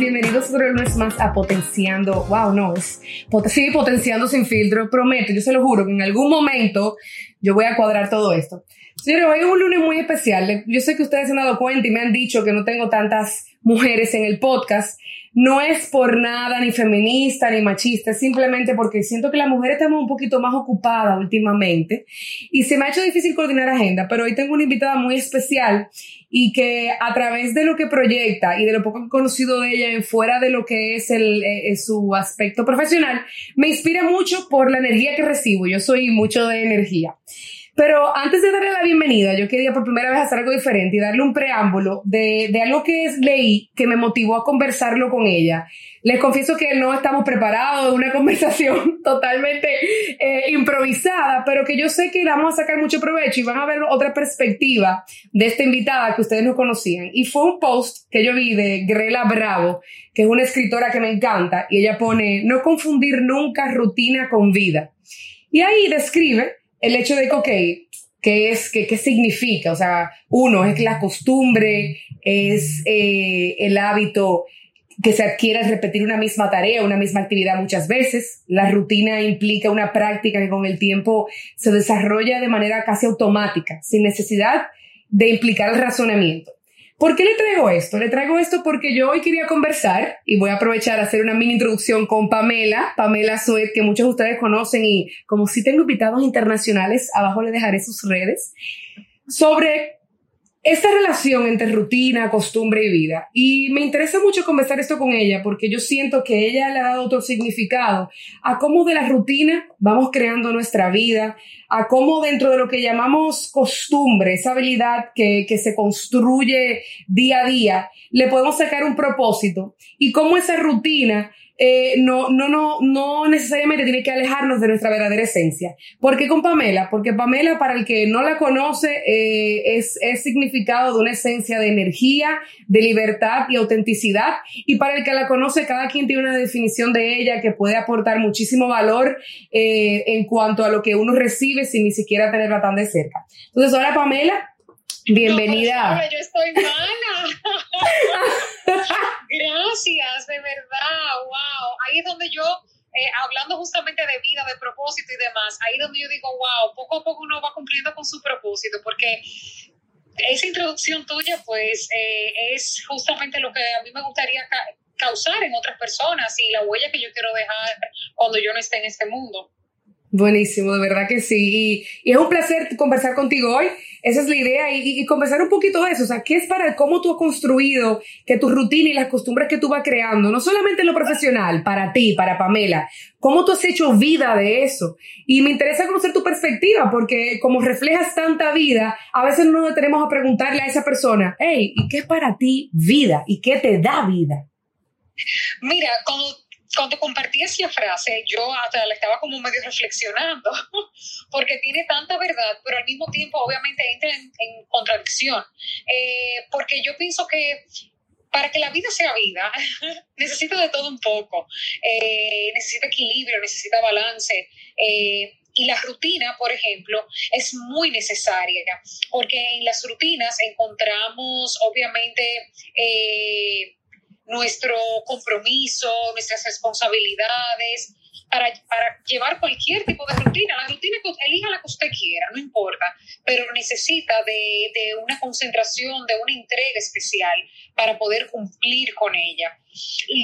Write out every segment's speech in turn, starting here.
bienvenidos otro lunes más a Potenciando. Wow, no, es sí, Potenciando sin filtro. Prometo, yo se lo juro que en algún momento yo voy a cuadrar todo esto. Señores, hoy es un lunes muy especial. Yo sé que ustedes se han dado cuenta y me han dicho que no tengo tantas mujeres en el podcast. No es por nada ni feminista ni machista, simplemente porque siento que las mujeres estamos un poquito más ocupadas últimamente y se me ha hecho difícil coordinar agenda, pero hoy tengo una invitada muy especial y que a través de lo que proyecta y de lo poco conocido de ella en fuera de lo que es el, eh, su aspecto profesional, me inspira mucho por la energía que recibo. Yo soy mucho de energía. Pero antes de darle la bienvenida, yo quería por primera vez hacer algo diferente y darle un preámbulo de, de algo que leí que me motivó a conversarlo con ella. Les confieso que no estamos preparados de una conversación totalmente eh, improvisada, pero que yo sé que vamos a sacar mucho provecho y van a ver otra perspectiva de esta invitada que ustedes no conocían. Y fue un post que yo vi de Grela Bravo, que es una escritora que me encanta, y ella pone, no confundir nunca rutina con vida. Y ahí describe el hecho de que, ¿qué es, qué, qué significa? O sea, uno, es la costumbre, es eh, el hábito que se adquiere al repetir una misma tarea, una misma actividad muchas veces. La rutina implica una práctica que con el tiempo se desarrolla de manera casi automática, sin necesidad de implicar el razonamiento. ¿Por qué le traigo esto? Le traigo esto porque yo hoy quería conversar y voy a aprovechar a hacer una mini introducción con Pamela, Pamela Suet, que muchos de ustedes conocen y como si tengo invitados internacionales, abajo le dejaré sus redes, sobre esta relación entre rutina, costumbre y vida. Y me interesa mucho conversar esto con ella porque yo siento que ella le ha dado otro significado a cómo de la rutina vamos creando nuestra vida, a cómo dentro de lo que llamamos costumbre, esa habilidad que, que se construye día a día, le podemos sacar un propósito y cómo esa rutina eh, no, no, no, no necesariamente tiene que alejarnos de nuestra verdadera esencia. ¿Por qué con Pamela? Porque Pamela, para el que no la conoce, eh, es, es significado de una esencia de energía, de libertad y autenticidad. Y para el que la conoce, cada quien tiene una definición de ella que puede aportar muchísimo valor eh, en cuanto a lo que uno recibe sin ni siquiera tenerla tan de cerca. Entonces, ahora Pamela, Bienvenida. yo estoy mala. Gracias, de verdad, wow. Ahí es donde yo, eh, hablando justamente de vida, de propósito y demás, ahí es donde yo digo, wow, poco a poco uno va cumpliendo con su propósito, porque esa introducción tuya, pues, eh, es justamente lo que a mí me gustaría causar en otras personas y la huella que yo quiero dejar cuando yo no esté en este mundo. Buenísimo, de verdad que sí. Y, es un placer conversar contigo hoy. Esa es la idea y, conversar un poquito de eso. O sea, ¿qué es para cómo tú has construido que tu rutina y las costumbres que tú vas creando, no solamente en lo profesional, para ti, para Pamela, cómo tú has hecho vida de eso? Y me interesa conocer tu perspectiva porque como reflejas tanta vida, a veces no nos detenemos a preguntarle a esa persona, hey, ¿y qué es para ti vida? ¿Y qué te da vida? Mira, cuando cuando compartí esa frase, yo hasta la estaba como medio reflexionando, porque tiene tanta verdad, pero al mismo tiempo obviamente entra en, contradicción, eh, porque yo pienso que para que la vida sea vida, necesita de todo un poco, eh, necesita equilibrio, necesita balance. Eh, y la rutina, por ejemplo, es muy necesaria, porque en las rutinas encontramos, obviamente, nuestro compromiso, nuestras responsabilidades, para, para, llevar cualquier tipo de rutina. La rutina elija la que usted quiera, no importa, pero necesita de, de, una concentración, de una entrega especial para poder cumplir con ella.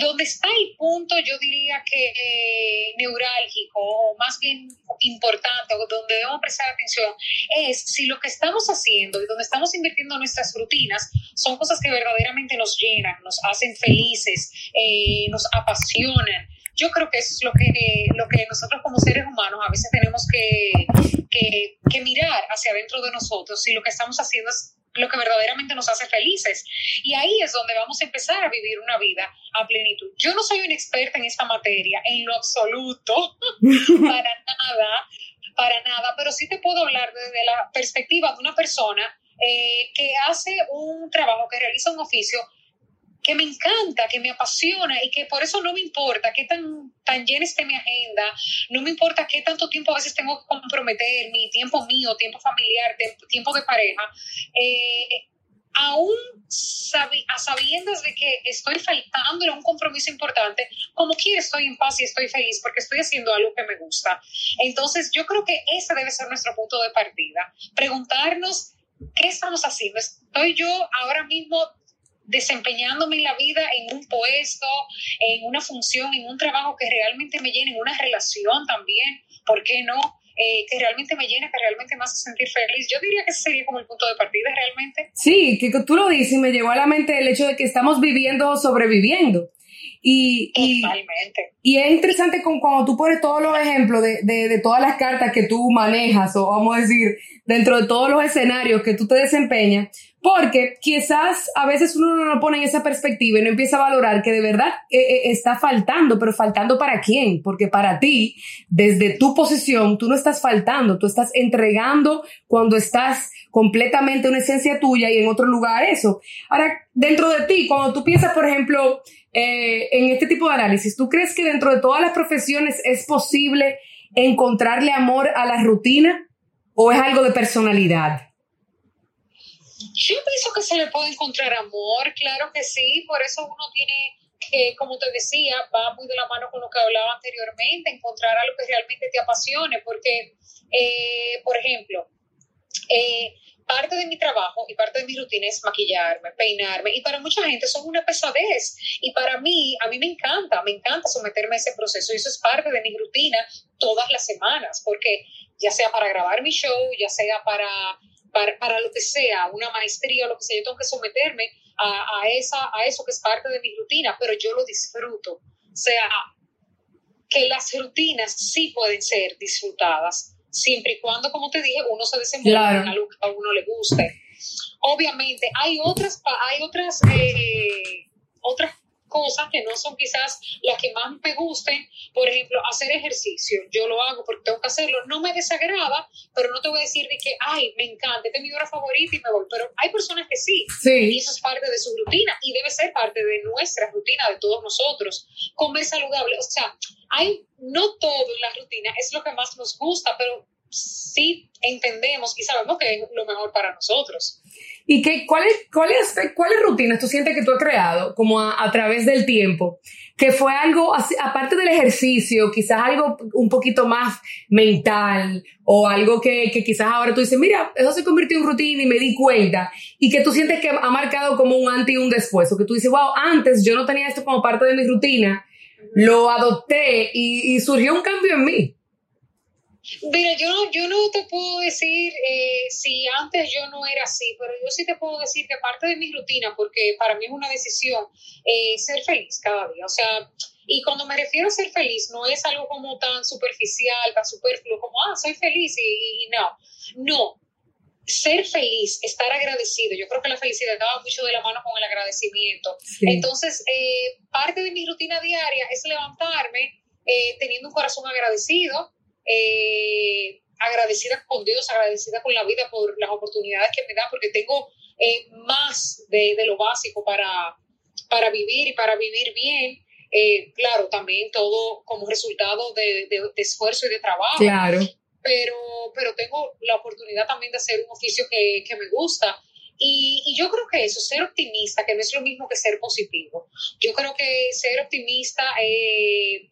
Donde está el punto, yo diría que eh, neurálgico, o más bien importante, donde debemos prestar atención, es si lo que estamos haciendo y donde estamos invirtiendo nuestras rutinas son cosas que verdaderamente nos llenan, nos hacen felices, eh, nos apasionan yo creo que es lo que, lo que nosotros como seres humanos a veces tenemos que, que, mirar hacia adentro de nosotros si lo que estamos haciendo es lo que verdaderamente nos hace felices. Y ahí es donde vamos a empezar a vivir una vida a plenitud. Yo no soy una experta en esta materia, en lo absoluto, para nada, para nada, pero sí te puedo hablar desde la perspectiva de una persona eh, que hace un trabajo, que realiza un oficio que me encanta, que me apasiona y que por eso no me importa qué tan, tan llena esté mi agenda, no me importa qué tanto tiempo a veces tengo que comprometer, mi tiempo mío, tiempo familiar, tiempo de pareja. Eh, aún a sabiendas de que estoy faltándole un compromiso importante, como quiera estoy en paz y estoy feliz porque estoy haciendo algo que me gusta. Entonces, yo creo que ese debe ser nuestro punto de partida. Preguntarnos, ¿qué estamos haciendo? ¿Estoy yo ahora mismo desempeñándome en la vida en un puesto, en una función, en un trabajo que realmente me llene, en una relación también? ¿Por qué no? Eh, que realmente me llena, que realmente me hace sentir feliz. Yo diría que ese sería como el punto de partida realmente. Sí, que tú lo dices y me llegó a la mente el hecho de que estamos viviendo o sobreviviendo. Y, y, y, es interesante con, cuando tú pones todos los ejemplos de, de, de, todas las cartas que tú manejas, o vamos a decir, dentro de todos los escenarios que tú te desempeñas, porque quizás a veces uno no lo pone en esa perspectiva y no empieza a valorar que de verdad eh, eh, está faltando, pero faltando para quién, porque para ti, desde tu posición, tú no estás faltando, tú estás entregando cuando estás completamente una esencia tuya y en otro lugar eso. Ahora, dentro de ti, cuando tú piensas, por ejemplo, eh, en este tipo de análisis, ¿tú crees que dentro de todas las profesiones es posible encontrarle amor a la rutina o es algo de personalidad? Yo pienso que se le puede encontrar amor, claro que sí, por eso uno tiene que, como te decía, va muy de la mano con lo que hablaba anteriormente, encontrar algo que realmente te apasione, porque, eh, por ejemplo, eh, parte de mi trabajo y parte de mi rutina es maquillarme, peinarme, y para mucha gente es una pesadez, y para mí, a mí me encanta, me encanta someterme a ese proceso, y eso es parte de mi rutina todas las semanas, porque ya sea para grabar mi show, ya sea para para, lo que sea, una maestría o lo que sea, yo tengo que someterme a, a, esa, a eso que es parte de mi rutina, pero yo lo disfruto. O sea, que las rutinas sí pueden ser disfrutadas, siempre y cuando, como te dije, uno se desenvuelva en algo que a uno le guste. Obviamente, hay otras, hay otras, eh, otras cosas que no son quizás las que más me gusten. Por ejemplo, hacer ejercicio. Yo lo hago porque tengo que hacerlo. No me desagrada, pero no te voy a decir de que, ay, me encanta, esta es mi hora favorita y me voy. Pero hay personas que sí. sí. Y eso es parte de su rutina y debe ser parte de nuestra rutina, de todos nosotros. Comer saludable. O sea, hay, no todo en la rutina es lo que más nos gusta, pero sí entendemos y sabemos que es lo mejor para nosotros. ¿Y qué, cuáles, cuáles, cuáles rutinas tú sientes que tú has creado como a, través del tiempo? Que fue algo, aparte del ejercicio, quizás algo un poquito más mental o algo que, que quizás ahora tú dices, mira, eso se convirtió en rutina y me di cuenta. Y que tú sientes que ha marcado como un antes y un después. O que tú dices, wow, antes yo no tenía esto como parte de mi rutina, lo adopté y, y surgió un cambio en mí. Mira, yo no, yo no te puedo decir eh, si antes yo no era así, pero yo sí te puedo decir que parte de mi rutina, porque para mí es una decisión, eh, ser feliz cada día. O sea, y cuando me refiero a ser feliz, no es algo como tan superficial, tan superfluo, como, ah, soy feliz y, no. No, ser feliz, estar agradecido. Yo creo que la felicidad va mucho de la mano con el agradecimiento. Entonces, eh, parte de mi rutina diaria es levantarme teniendo un corazón agradecido, eh, agradecida con Dios, agradecida con la vida por las oportunidades que me da, porque tengo eh, más de, lo básico para, para vivir y para vivir bien. Eh, claro, también todo como resultado de, esfuerzo y de trabajo. Claro. Pero, pero tengo la oportunidad también de hacer un oficio que, me gusta. Y, y, yo creo que eso, ser optimista, que no es lo mismo que ser positivo. Yo creo que ser optimista eh,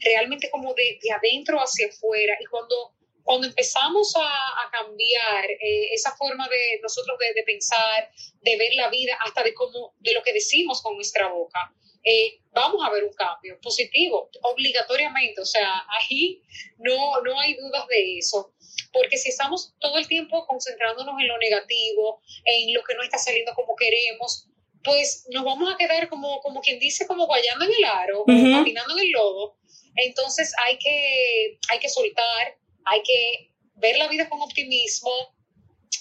realmente como de, de adentro hacia afuera. Y cuando, cuando empezamos a, a cambiar eh, esa forma de nosotros de, de, pensar, de ver la vida, hasta de, cómo, de lo que decimos con nuestra boca, eh, vamos a ver un cambio positivo, obligatoriamente. O sea, ahí no, no hay dudas de eso. Porque si estamos todo el tiempo concentrándonos en lo negativo, en lo que no está saliendo como queremos, pues nos vamos a quedar como, como quien dice, como guayando en el aro, uh patinando en el lodo, entonces hay que, hay que soltar, hay que ver la vida con optimismo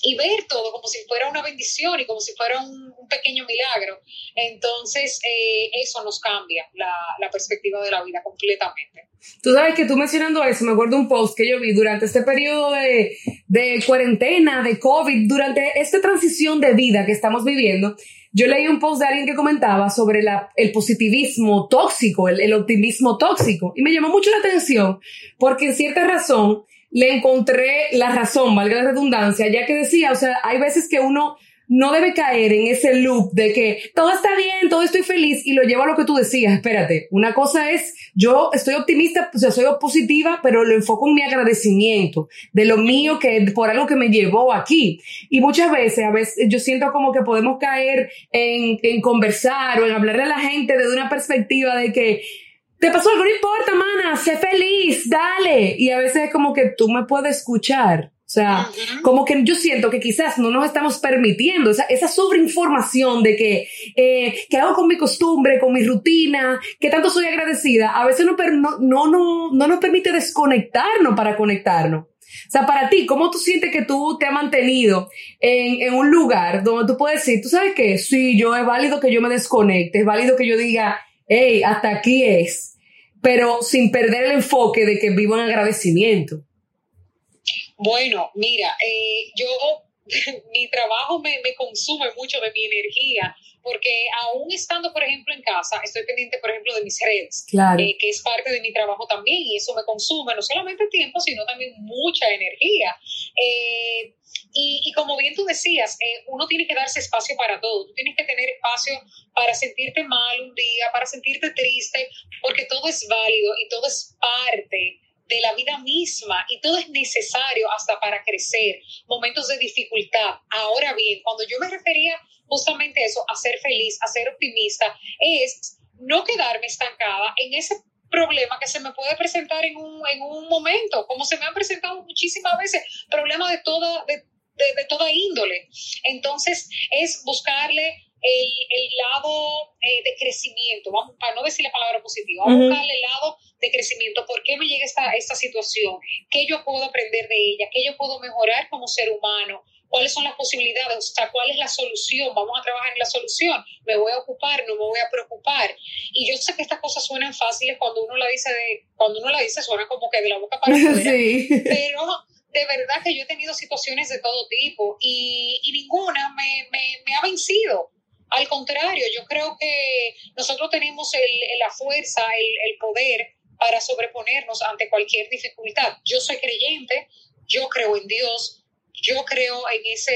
y ver todo como si fuera una bendición y como si fuera un, pequeño milagro. Entonces eh, eso nos cambia la, la perspectiva de la vida completamente. Tú sabes que tú mencionando eso, me acuerdo un post que yo vi durante este periodo de, de cuarentena, de COVID, durante esta transición de vida que estamos viviendo, yo leí un post de alguien que comentaba sobre el positivismo tóxico, el, el, optimismo tóxico, y me llamó mucho la atención porque en cierta razón le encontré la razón, valga la redundancia, ya que decía, o sea, hay veces que uno no debe caer en ese loop de que todo está bien, todo estoy feliz y lo llevo a lo que tú decías. Espérate, una cosa es, yo estoy optimista, o sea, soy positiva, pero lo enfoco en mi agradecimiento de lo mío que por algo que me llevó aquí. Y muchas veces, a veces yo siento como que podemos caer en, en conversar o en hablarle a la gente desde una perspectiva de que te pasó algo, no importa, mana, sé feliz, dale. Y a veces es como que tú me puedes escuchar o sea, como que yo siento que quizás no nos estamos permitiendo esa, esa sobreinformación de que, eh, ¿qué hago con mi costumbre, con mi rutina? ¿Qué tanto soy agradecida? A veces no, no, no, no, no nos permite desconectarnos para conectarnos. O sea, para ti, ¿cómo tú sientes que tú te has mantenido en, en un lugar donde tú puedes decir, tú sabes qué, sí, yo es válido que yo me desconecte, es válido que yo diga, hey, hasta aquí es, pero sin perder el enfoque de que vivo en agradecimiento? Bueno, mira, eh, yo, mi trabajo me, consume mucho de mi energía, porque aún estando, por ejemplo, en casa, estoy pendiente, por ejemplo, de mis redes, eh, que es parte de mi trabajo también, y eso me consume no solamente tiempo, sino también mucha energía. Eh, y, como bien tú decías, uno tiene que darse espacio para todo. Tú tienes que tener espacio para sentirte mal un día, para sentirte triste, porque todo es válido y todo es parte de la vida misma y todo es necesario hasta para crecer, momentos de dificultad. Ahora bien, cuando yo me refería justamente a eso, a ser feliz, a ser optimista, es no quedarme estancada en ese problema que se me puede presentar en un, en un momento, como se me han presentado muchísimas veces, problemas de toda, de, de, toda índole. Entonces, es buscarle el, el lado eh, de crecimiento, vamos, para no decir la palabra positiva, vamos a buscarle el lado de crecimiento, por qué me llega esta, esta situación, qué yo puedo aprender de ella, qué yo puedo mejorar como ser humano, cuáles son las posibilidades, o sea, cuál es la solución, vamos a trabajar en la solución, me voy a ocupar, no me voy a preocupar. Y yo sé que estas cosas suenan fáciles cuando uno la dice, de, cuando uno la dice suena como que de la boca para afuera, pero de verdad que yo he tenido situaciones de todo tipo y, y ninguna me, me, me ha vencido. Al contrario, yo creo que nosotros tenemos la fuerza, el, poder para sobreponernos ante cualquier dificultad. Yo soy creyente, yo creo en Dios, yo creo en ese,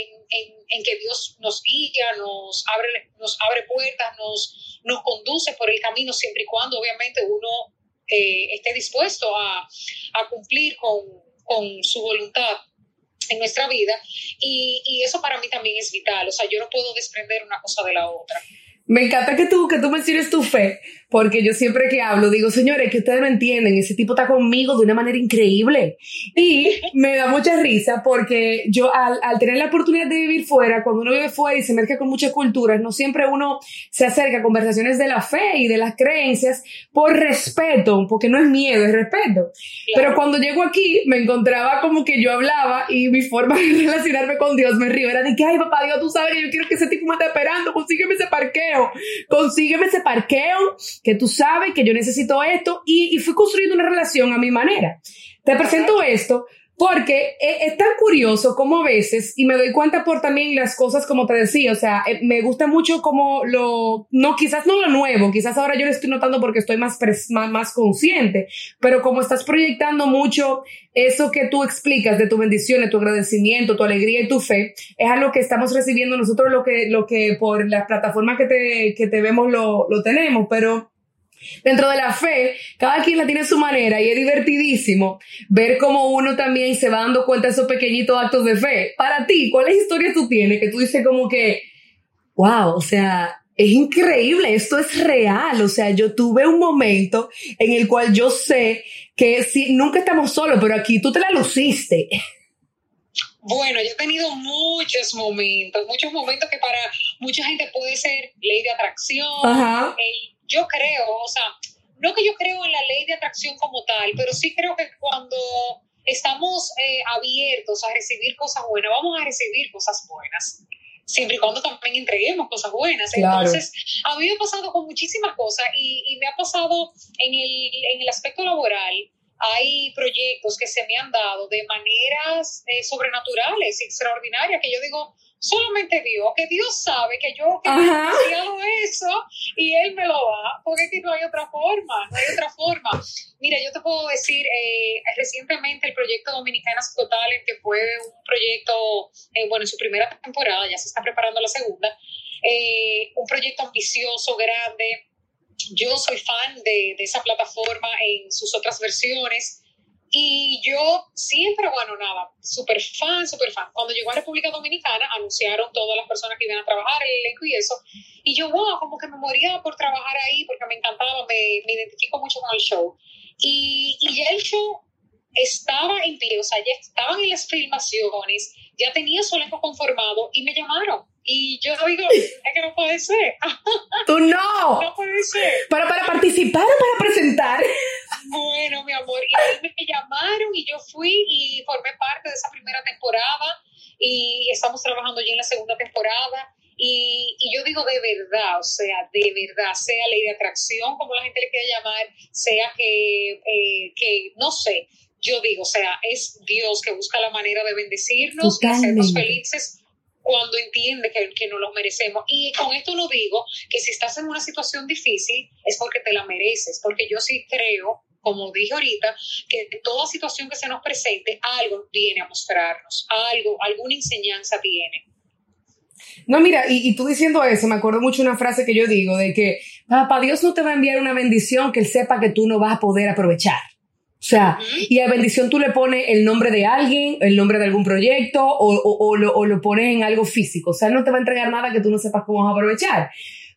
en, en, que Dios nos guía, nos abre, nos abre puertas, nos, nos conduce por el camino siempre y cuando obviamente uno eh, esté dispuesto a, a cumplir con, con su voluntad en nuestra vida y, y, eso para mí también es vital, o sea, yo no puedo desprender una cosa de la otra. Me encanta que tú, que tú menciones tu fe, porque yo siempre que hablo digo, señores, que ustedes no entienden, ese tipo está conmigo de una manera increíble. Y me da mucha risa porque yo al, al, tener la oportunidad de vivir fuera, cuando uno vive fuera y se mezcla con muchas culturas, no siempre uno se acerca a conversaciones de la fe y de las creencias por respeto, porque no es miedo, es respeto. Pero cuando llego aquí, me encontraba como que yo hablaba y mi forma de relacionarme con Dios me río. Era de que, ay, papá Dios, tú sabes que yo quiero que ese tipo me esté esperando, consígueme ese parqueo, consígueme ese parqueo que tú sabes que yo necesito esto y, y fui construyendo una relación a mi manera. Te presento esto porque es, tan curioso como a veces, y me doy cuenta por también las cosas como te decía, o sea, eh, me gusta mucho como lo, no, quizás no lo nuevo, quizás ahora yo lo estoy notando porque estoy más, más, más consciente, pero como estás proyectando mucho eso que tú explicas de tu bendición, de tu agradecimiento, tu alegría y tu fe, es algo que estamos recibiendo nosotros lo que, lo que por las plataformas que te, que te vemos lo, lo tenemos, pero Dentro de la fe, cada quien la tiene a su manera y es divertidísimo ver cómo uno también se va dando cuenta de esos pequeñitos actos de fe. Para ti, ¿cuáles historias tú tienes que tú dices como que, wow, o sea, es increíble, esto es real, o sea, yo tuve un momento en el cual yo sé que si nunca estamos solos, pero aquí tú te la luciste. Bueno, yo he tenido muchos momentos, muchos momentos que para mucha gente puede ser ley de atracción, Ajá yo creo, o sea, no que yo creo en la ley de atracción como tal, pero sí creo que cuando estamos eh, abiertos a recibir cosas buenas, vamos a recibir cosas buenas siempre y cuando también entreguemos cosas buenas. Entonces, a mí me ha pasado con muchísimas cosas y, y me ha pasado en el, en el, aspecto laboral. Hay proyectos que se me han dado de maneras eh, sobrenaturales, extraordinarias, que yo digo, solamente Dios, que Dios sabe que yo que he eso y Él me lo da, porque aquí no hay otra forma, no hay otra forma. Mira, yo te puedo decir, eh, recientemente el proyecto Dominicanas Totales, que fue un proyecto, eh, bueno, en su primera temporada, ya se está preparando la segunda, eh, un proyecto ambicioso, grande. Yo soy fan de, de esa plataforma en sus otras versiones. Y yo siempre, bueno, nada, súper fan, súper fan. Cuando llegó a República Dominicana, anunciaron todas las personas que iban a trabajar, el elenco y eso. Y yo, wow, como que me moría por trabajar ahí porque me encantaba, me, me identifico mucho con el show. Y, y ya el show estaba en pie, o sea, ya estaban en las filmaciones, ya tenía su elenco conformado y me llamaron. Y yo digo, es que no puede ser. ¡Tú no! No puede ser. ¿Para, para participar o para presentar? Bueno, mi amor, y ahí me llamaron y yo fui y formé parte de esa primera temporada y estamos trabajando ya en la segunda temporada. Y, y, yo digo de verdad, o sea, de verdad, sea ley de atracción, como la gente le quiere llamar, sea que, eh, que no sé, yo digo, o sea, es Dios que busca la manera de bendecirnos, de hacernos felices cuando entiende que, que no lo merecemos. Y con esto no digo que si estás en una situación difícil es porque te la mereces, porque yo sí creo como dije ahorita, que toda situación que se nos presente, algo viene a mostrarnos, algo, alguna enseñanza tiene. No, mira, y, y, tú diciendo eso, me acuerdo mucho una frase que yo digo, de que, papá, Dios no te va a enviar una bendición que Él sepa que tú no vas a poder aprovechar. O sea, uh -huh. y a bendición tú le pones el nombre de alguien, el nombre de algún proyecto, o, o, o, lo, o lo pones en algo físico. O sea, Él no te va a entregar nada que tú no sepas cómo vas a aprovechar.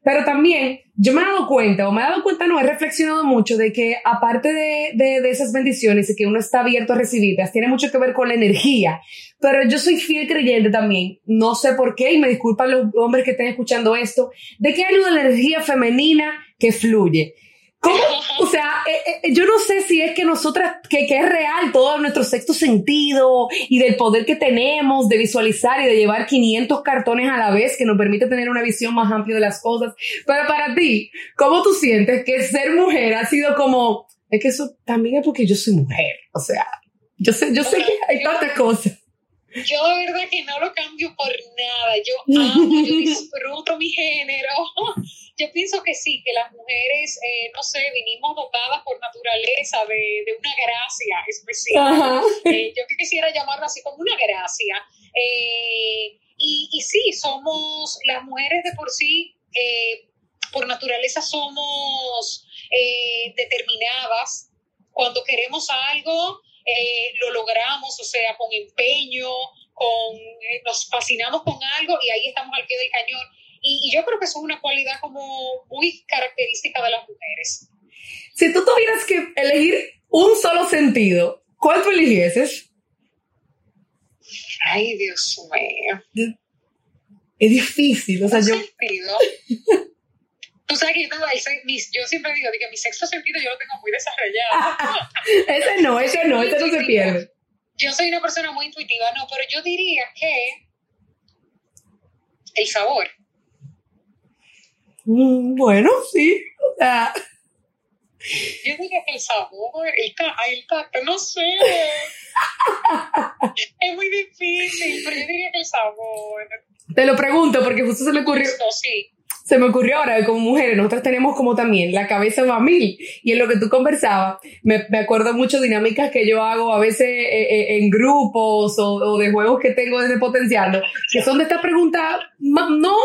Pero también yo me he dado cuenta, o me he dado cuenta, no, he reflexionado mucho de que aparte de, de, de esas bendiciones y que uno está abierto a recibirlas, tiene mucho que ver con la energía. Pero yo soy fiel creyente también, no sé por qué, y me disculpan los hombres que estén escuchando esto, de que hay una energía femenina que fluye. ¿Cómo? O sea, eh, eh, yo no sé si es que nosotras, que, que, es real todo nuestro sexto sentido y del poder que tenemos de visualizar y de llevar 500 cartones a la vez que nos permite tener una visión más amplia de las cosas. Pero para ti, ¿cómo tú sientes que ser mujer ha sido como, es que eso también es porque yo soy mujer? O sea, yo sé, yo sé que hay tantas cosas. Yo de verdad que no lo cambio por nada. Yo amo, yo disfruto mi género. Yo pienso que sí, que las mujeres, eh, no sé, vinimos dotadas por naturaleza de, de una gracia especial. Eh, yo quisiera llamarlo así como una gracia. Eh, y, y, sí, somos, las mujeres de por sí, eh, por naturaleza somos determinadas. Cuando queremos algo, lo logramos, o sea, con empeño, con, nos fascinamos con algo y ahí estamos al pie del cañón y, y, yo creo que eso es una cualidad como muy característica de las mujeres. Si tú tuvieras que elegir un solo sentido, ¿cuál tú eligieses? Ay, Dios mío. Es difícil, o sea, ¿Un yo... Sentido? Tú sabes que yo, yo siempre digo que mi sexto sentido yo lo tengo muy desarrollado. ese no, ese no, ese no se pierde. Yo soy una persona muy intuitiva, no, pero yo diría que el sabor. Mm, bueno, sí. O sea. Yo diría que el sabor, el, el tacto, no sé. es muy difícil, pero yo diría que el sabor. Te lo pregunto porque justo se me ocurrió. Justo, sí. Se me ocurrió ahora, como mujeres, nosotras tenemos como también la cabeza va a mil. Y en lo que tú conversabas, me, me acuerdo mucho dinámicas que yo hago a veces eh, eh, en grupos o, o, de juegos que tengo desde Potenciando, que son de esta pregunta, no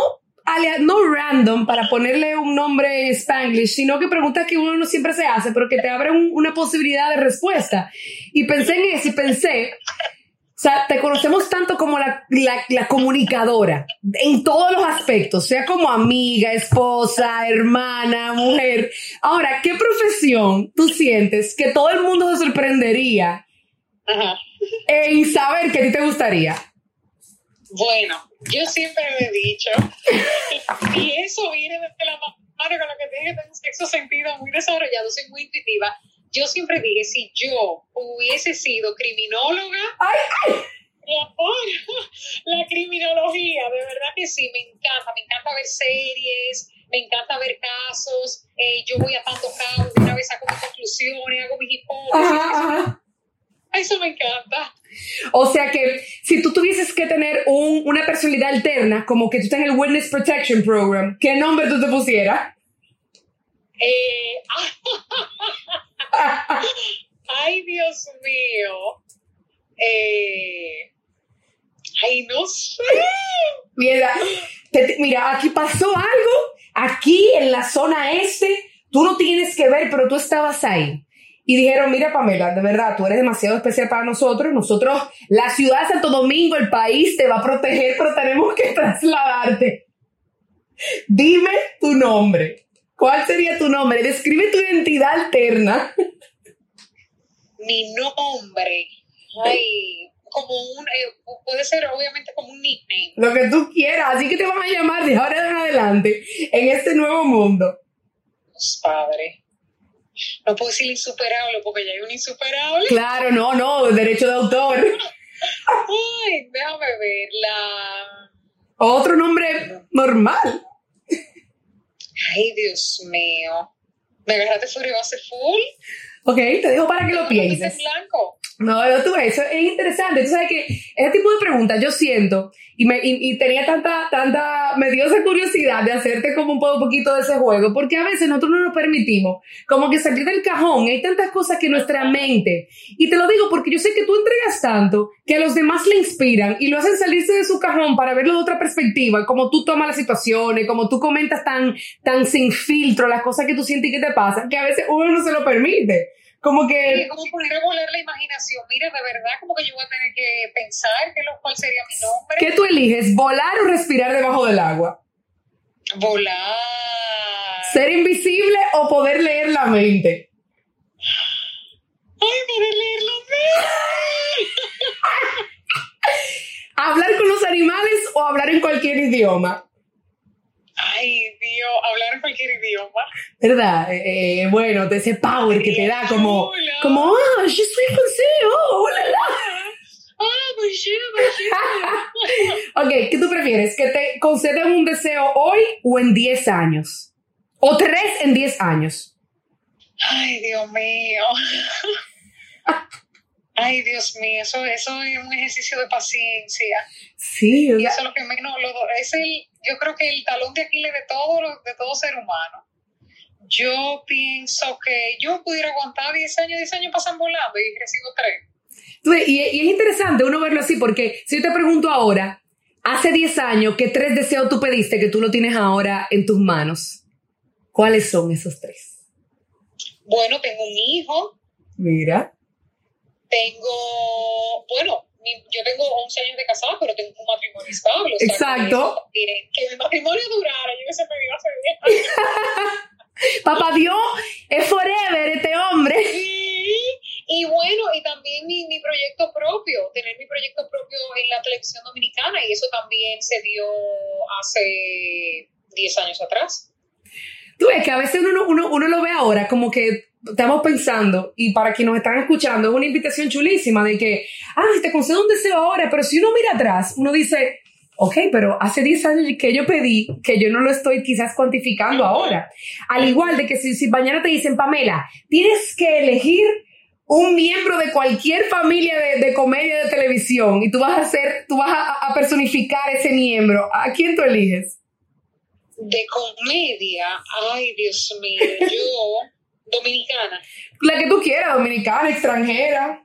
no random para ponerle un nombre en spanglish, sino que preguntas que uno no siempre se hace, pero que te abre un, una posibilidad de respuesta. Y pensé en eso y pensé, o sea, te conocemos tanto como la, la, la, comunicadora, en todos los aspectos, sea como amiga, esposa, hermana, mujer. Ahora, ¿qué profesión tú sientes que todo el mundo se sorprendería en saber que a ti te gustaría? Bueno, yo siempre he dicho, y eso viene desde la mano con lo que tiene que tener un sexo sentido muy desarrollado, soy muy intuitiva. Yo siempre dije, si yo hubiese sido criminóloga, ay, ay. la criminología, de verdad que sí, me encanta, me encanta ver series, me encanta ver casos, eh, yo voy atando cabos, de una vez saco mis conclusiones, hago mis hipótesis. Ajá, ajá. Eso me encanta. O sea que si tú tuvieses que tener un, una personalidad alterna, como que tú estás en el Witness Protection Program, ¿qué nombre tú te pusieras? Eh, Ay, Dios mío. Eh, ay, no sé. Mira, mira, aquí pasó algo, aquí en la zona este, tú no tienes que ver, pero tú estabas ahí. Y dijeron, mira Pamela, de verdad, tú eres demasiado especial para nosotros. Nosotros, la ciudad de Santo Domingo, el país, te va a proteger, pero tenemos que trasladarte. Dime tu nombre. ¿Cuál sería tu nombre? Describe tu identidad alterna. Mi nombre. Ay, como un, eh, puede ser obviamente como un nickname. Lo que tú quieras, así que te van a llamar de ahora en adelante en este nuevo mundo. Pues, padre. No puedo decir insuperable porque ya hay un insuperable. Claro, no, no, derecho de autor. Ay, déjame ver. La... Otro nombre normal. Ay, Dios mío. ¿Me agarraste base full? Ok, te dejo para que lo pienses. blanco. No, no, tú, eso es interesante. Tú sabes que ese tipo de preguntas yo siento, y, me, y, tenía tanta, tanta, me dio esa curiosidad de hacerte como un poquito de ese juego, porque a veces nosotros no nos permitimos como que salir del cajón. Hay tantas cosas que nuestra mente, y te lo digo porque yo sé que tú entregas tanto que a los demás le inspiran y lo hacen salirse de su cajón para verlo de otra perspectiva, como tú tomas las situaciones, como tú comentas tan, tan sin filtro las cosas que tú sientes y que te pasan, que a veces uno no se lo permite. Como que... Sí, como poner a volar la imaginación. Mira, de verdad, como que yo voy a tener que pensar que lo, cuál sería mi nombre. ¿Qué tú eliges, volar o respirar debajo del agua? Volar. ¿Ser invisible o poder leer la mente? Ay, poder leer la mente. ¿Hablar con los animales o hablar en cualquier idioma? Ay, Dios, hablar en cualquier idioma. ¿Verdad? Eh, eh, bueno, de ese power que te da como, como, ah, je suis français, oh, oh la la. Ah, bonjour. ok, ¿qué tú prefieres? ¿Que te concedan un deseo hoy o en 10 años? ¿O tres en 10 años? Ay, Dios mío. Ay, Dios mío, eso, eso es un ejercicio de paciencia. Sí, y eso es lo que menos, lo, es el, yo creo que el talón de Aquiles de todo, de todo ser humano. Yo pienso que yo pudiera aguantar 10 años, 10 años pasan volando y recibo 3. Y, y, es interesante uno verlo así, porque si yo te pregunto ahora, hace 10 años, ¿qué tres deseos tú pediste que tú lo tienes ahora en tus manos? ¿Cuáles son esos tres? Bueno, tengo un hijo. Mira tengo, bueno, yo tengo 11 años de casada, pero tengo un matrimonio estable. Exacto. que, mi matrimonio durara, yo hubiese pedido hace 10 años. Papá Dios es forever este hombre. Sí, y bueno, y también mi, mi, proyecto propio, tener mi proyecto propio en la televisión dominicana, y eso también se dio hace 10 años atrás. Tú ves que a veces uno, uno, uno lo ve ahora como que estamos pensando, y para quienes nos están escuchando, es una invitación chulísima de que, ah, te concedo un deseo ahora, pero si uno mira atrás, uno dice, ok, pero hace 10 años que yo pedí, que yo no lo estoy quizás cuantificando ahora. Al igual de que si, mañana te dicen, Pamela, tienes que elegir un miembro de cualquier familia de, comedia de televisión y tú vas a hacer, tú vas a, a personificar ese miembro, ¿a quién tú eliges? De comedia, ay Dios mío, yo dominicana. La que tú quieras, dominicana, extranjera.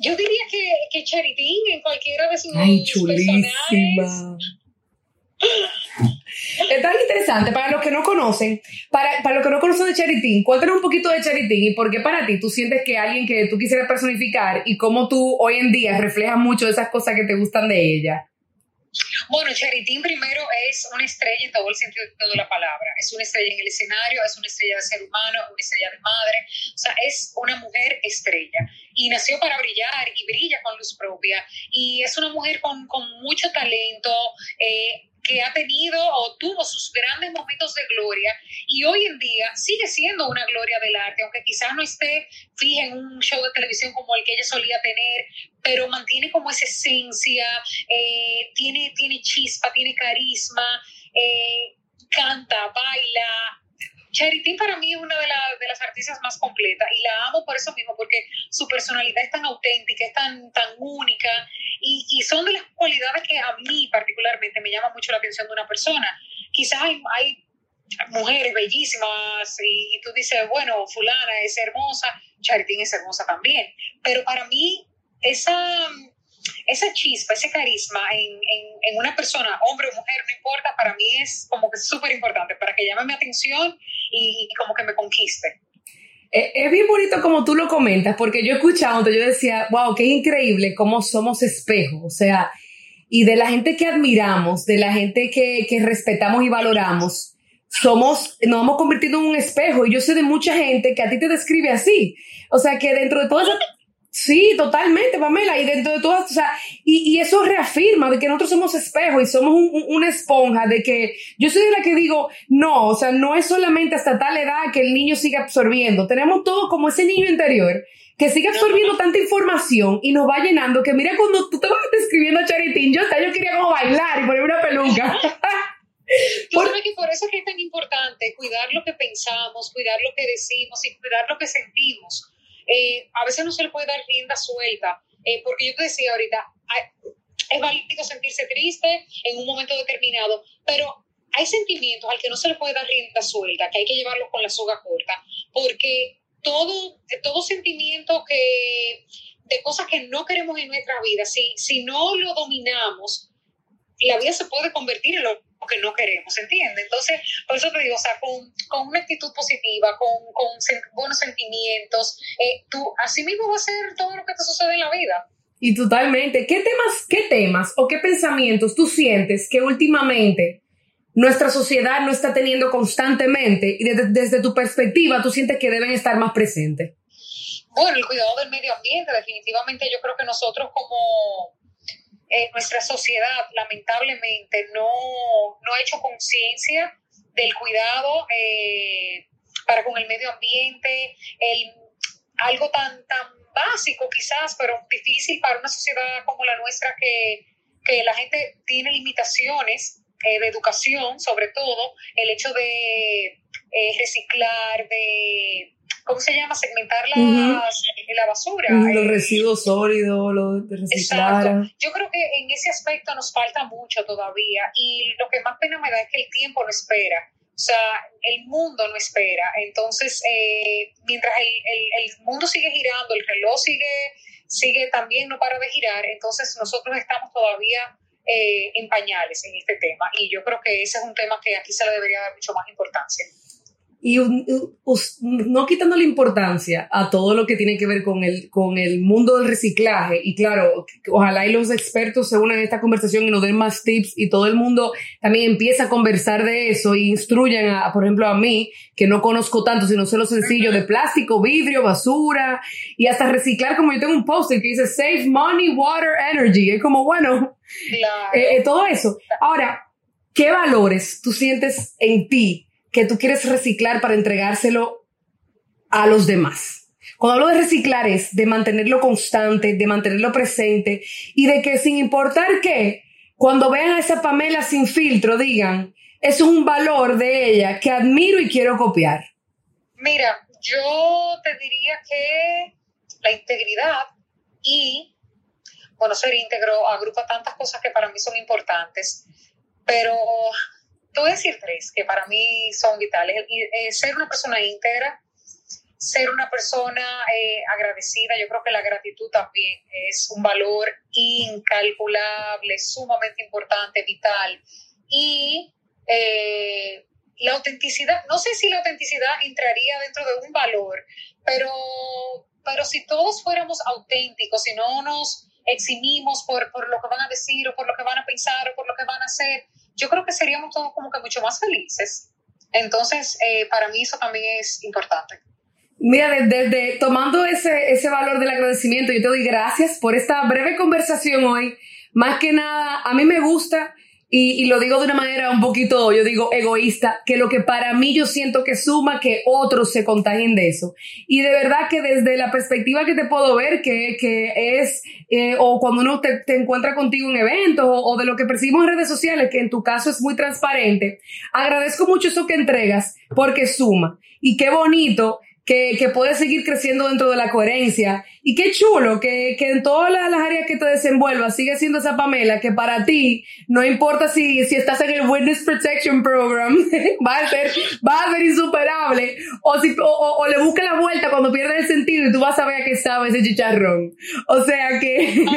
Yo diría que, que Charitín en cualquiera de sus Ay, chulísima. Es tan interesante para los que no conocen, para, para los que no conocen de Charitín, cuéntanos un poquito de Charitín y por qué para ti tú sientes que alguien que tú quisieras personificar y cómo tú hoy en día reflejas mucho de esas cosas que te gustan de ella. Bueno, Charitín primero es una estrella en todo el sentido de la palabra. Es una estrella en el escenario, es una estrella de ser humano, una estrella de madre. O sea, es una mujer estrella. Y nació para brillar y brilla con luz propia. Y es una mujer con, con mucho talento. Eh, que ha tenido o tuvo sus grandes momentos de gloria y hoy en día sigue siendo una gloria del arte, aunque quizás no esté fija en un show de televisión como el que ella solía tener, pero mantiene como esa esencia, eh, tiene, tiene chispa, tiene carisma, eh, canta, baila, Charity para mí es una de, de, las artistas más completas y la amo por eso mismo, porque su personalidad es tan auténtica, es tan, tan única y, y, son de las cualidades que a mí particularmente me llama mucho la atención de una persona. Quizás hay, hay mujeres bellísimas y, tú dices, bueno, fulana es hermosa. Charitín es hermosa también. Pero para mí, esa, esa chispa, ese carisma en, en, una persona, hombre o mujer, no importa, para mí es como que súper importante, para que llame mi atención y, como que me conquiste. Eh, es bien bonito como tú lo comentas, porque yo escuchando, yo decía, wow, qué increíble cómo somos espejos, o sea, y de la gente que admiramos, de la gente que, que respetamos y valoramos, somos, nos vamos convirtiendo en un espejo. Y yo sé de mucha gente que a ti te describe así. O sea, que dentro de todo eso, Sí, totalmente, Pamela. Y dentro de todas, o sea, y, y, eso reafirma de que nosotros somos espejos y somos una esponja, de que yo soy de la que digo, no, o sea, no es solamente hasta tal edad que el niño sigue absorbiendo. Tenemos todo como ese niño interior que sigue absorbiendo tanta información y nos va llenando que mira cuando tú te vas escribiendo a Charitín, yo, yo quería como bailar y poner una peluca. Yo creo que por eso es que es tan importante cuidar lo que pensamos, cuidar lo que decimos y cuidar lo que sentimos eh, a veces no se le puede dar rienda suelta, eh, porque yo te decía ahorita, es válido sentirse triste en un momento determinado, pero hay sentimientos al que no se le puede dar rienda suelta, que hay que llevarlos con la soga corta, porque todo, todo sentimiento que, de cosas que no queremos en nuestra vida, si, si no lo dominamos, la vida se puede convertir en lo que no queremos, ¿entiendes? Entonces, por eso te digo, o sea, con, con una actitud positiva, con, con buenos sentimientos, eh, tú así mismo va a ser todo lo que te sucede en la vida. Y totalmente. ¿Qué temas, qué temas o qué pensamientos tú sientes que últimamente nuestra sociedad no está teniendo constantemente y desde, desde tu perspectiva tú sientes que deben estar más presentes? Bueno, el cuidado del medio ambiente, definitivamente yo creo que nosotros como eh, nuestra sociedad lamentablemente no, ha hecho conciencia del cuidado eh, para con el medio ambiente, algo tan, tan básico quizás, pero difícil para una sociedad como la nuestra que, la gente tiene limitaciones eh, de educación, sobre todo el hecho de reciclar, de ¿cómo se llama? Segmentar la basura. los eh, residuos sólidos, los reciclar. Exacto. Yo creo que en ese aspecto nos falta mucho todavía y lo que más pena me da es que el tiempo no espera. O sea, el mundo no espera. Entonces, eh, mientras el, el, mundo sigue girando, el reloj sigue, sigue también, no para de girar, entonces nosotros estamos todavía eh, en pañales en este tema. Y yo creo que ese es un tema que aquí se le debería dar mucho más importancia y no quitando la importancia a todo lo que tiene que ver con el, con el mundo del reciclaje. Y claro, ojalá y los expertos se unan a esta conversación y nos den más tips y todo el mundo también empieza a conversar de eso e instruyan, a, por ejemplo, a mí, que no conozco tanto, sino sé lo sencillo de plástico, vidrio, basura y hasta reciclar, como yo tengo un post que dice Save Money, Water, Energy. Es como, bueno, eh, eh, todo eso. Ahora, ¿qué valores tú sientes en ti? Que tú quieres reciclar para entregárselo a los demás. Cuando hablo de reciclar es de mantenerlo constante, de mantenerlo presente y de que sin importar qué, cuando vean a esa Pamela sin filtro, digan, es un valor de ella que admiro y quiero copiar. Mira, yo te diría que la integridad y, bueno, ser íntegro agrupa tantas cosas que para mí son importantes, pero te voy a decir tres que para mí son vitales. Eh, ser una persona íntegra, ser una persona eh, agradecida, yo creo que la gratitud también es un valor incalculable, sumamente importante, vital. Y eh, la autenticidad, no sé si la autenticidad entraría dentro de un valor, pero, pero si todos fuéramos auténticos, si no nos eximimos por, por lo que van a decir o por lo que van a pensar o por lo que van a hacer, yo creo que seríamos todos como que mucho más felices. Entonces, eh, para mí eso también es importante. Mira, desde, tomando ese, ese valor del agradecimiento, yo te doy gracias por esta breve conversación hoy. Más que nada, a mí me gusta y, lo digo de una manera un poquito, yo digo, egoísta, que lo que para mí yo siento que suma que otros se contagien de eso. Y de verdad que desde la perspectiva que te puedo ver, que, que es, eh, o cuando uno te, te, encuentra contigo en eventos, o, o, de lo que percibimos en redes sociales, que en tu caso es muy transparente, agradezco mucho eso que entregas, porque suma. Y qué bonito que, que puedes seguir creciendo dentro de la coherencia. Y qué chulo que, que en todas las, áreas que te desenvuelvas sigue siendo esa Pamela que para ti no importa si, si estás en el Witness Protection Program, va a ser, va a ser insuperable. O, si, o, o, le busca la vuelta cuando pierde el sentido y tú vas a ver a qué sabe ese chicharrón. O sea que...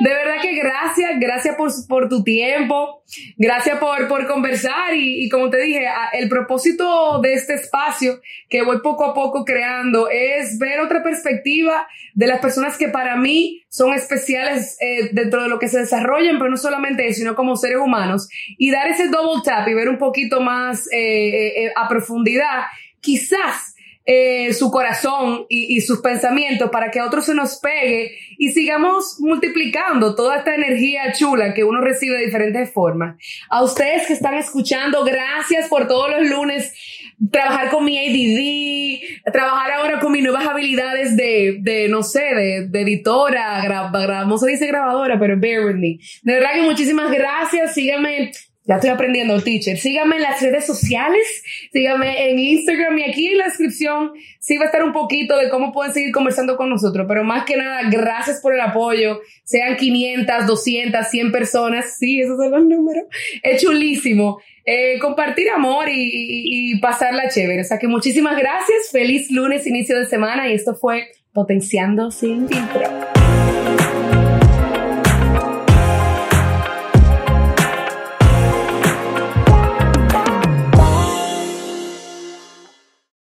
De verdad que gracias, gracias por, por tu tiempo, gracias por, por conversar y, y, como te dije, el propósito de este espacio que voy poco a poco creando es ver otra perspectiva de las personas que para mí son especiales eh, dentro de lo que se desarrollan, pero no solamente eso, sino como seres humanos y dar ese double tap y ver un poquito más eh, eh, a profundidad, quizás su corazón y, y, sus pensamientos para que a otros se nos pegue y sigamos multiplicando toda esta energía chula que uno recibe de diferentes formas. A ustedes que están escuchando, gracias por todos los lunes trabajar con mi ADD, trabajar ahora con mis nuevas habilidades de, de no sé, de, de editora, gra, gra, no se dice grabadora, pero bear with me. De verdad que muchísimas gracias, síganme ya estoy aprendiendo, teacher. Síganme en las redes sociales, síganme en Instagram y aquí en la descripción sí va a estar un poquito de cómo pueden seguir conversando con nosotros. Pero más que nada, gracias por el apoyo. Sean 500, 200, 100 personas. Sí, esos son los números. Es chulísimo. Eh, compartir amor y, y, y pasarla chévere. O sea que muchísimas gracias. Feliz lunes, inicio de semana. Y esto fue Potenciando sin filtro.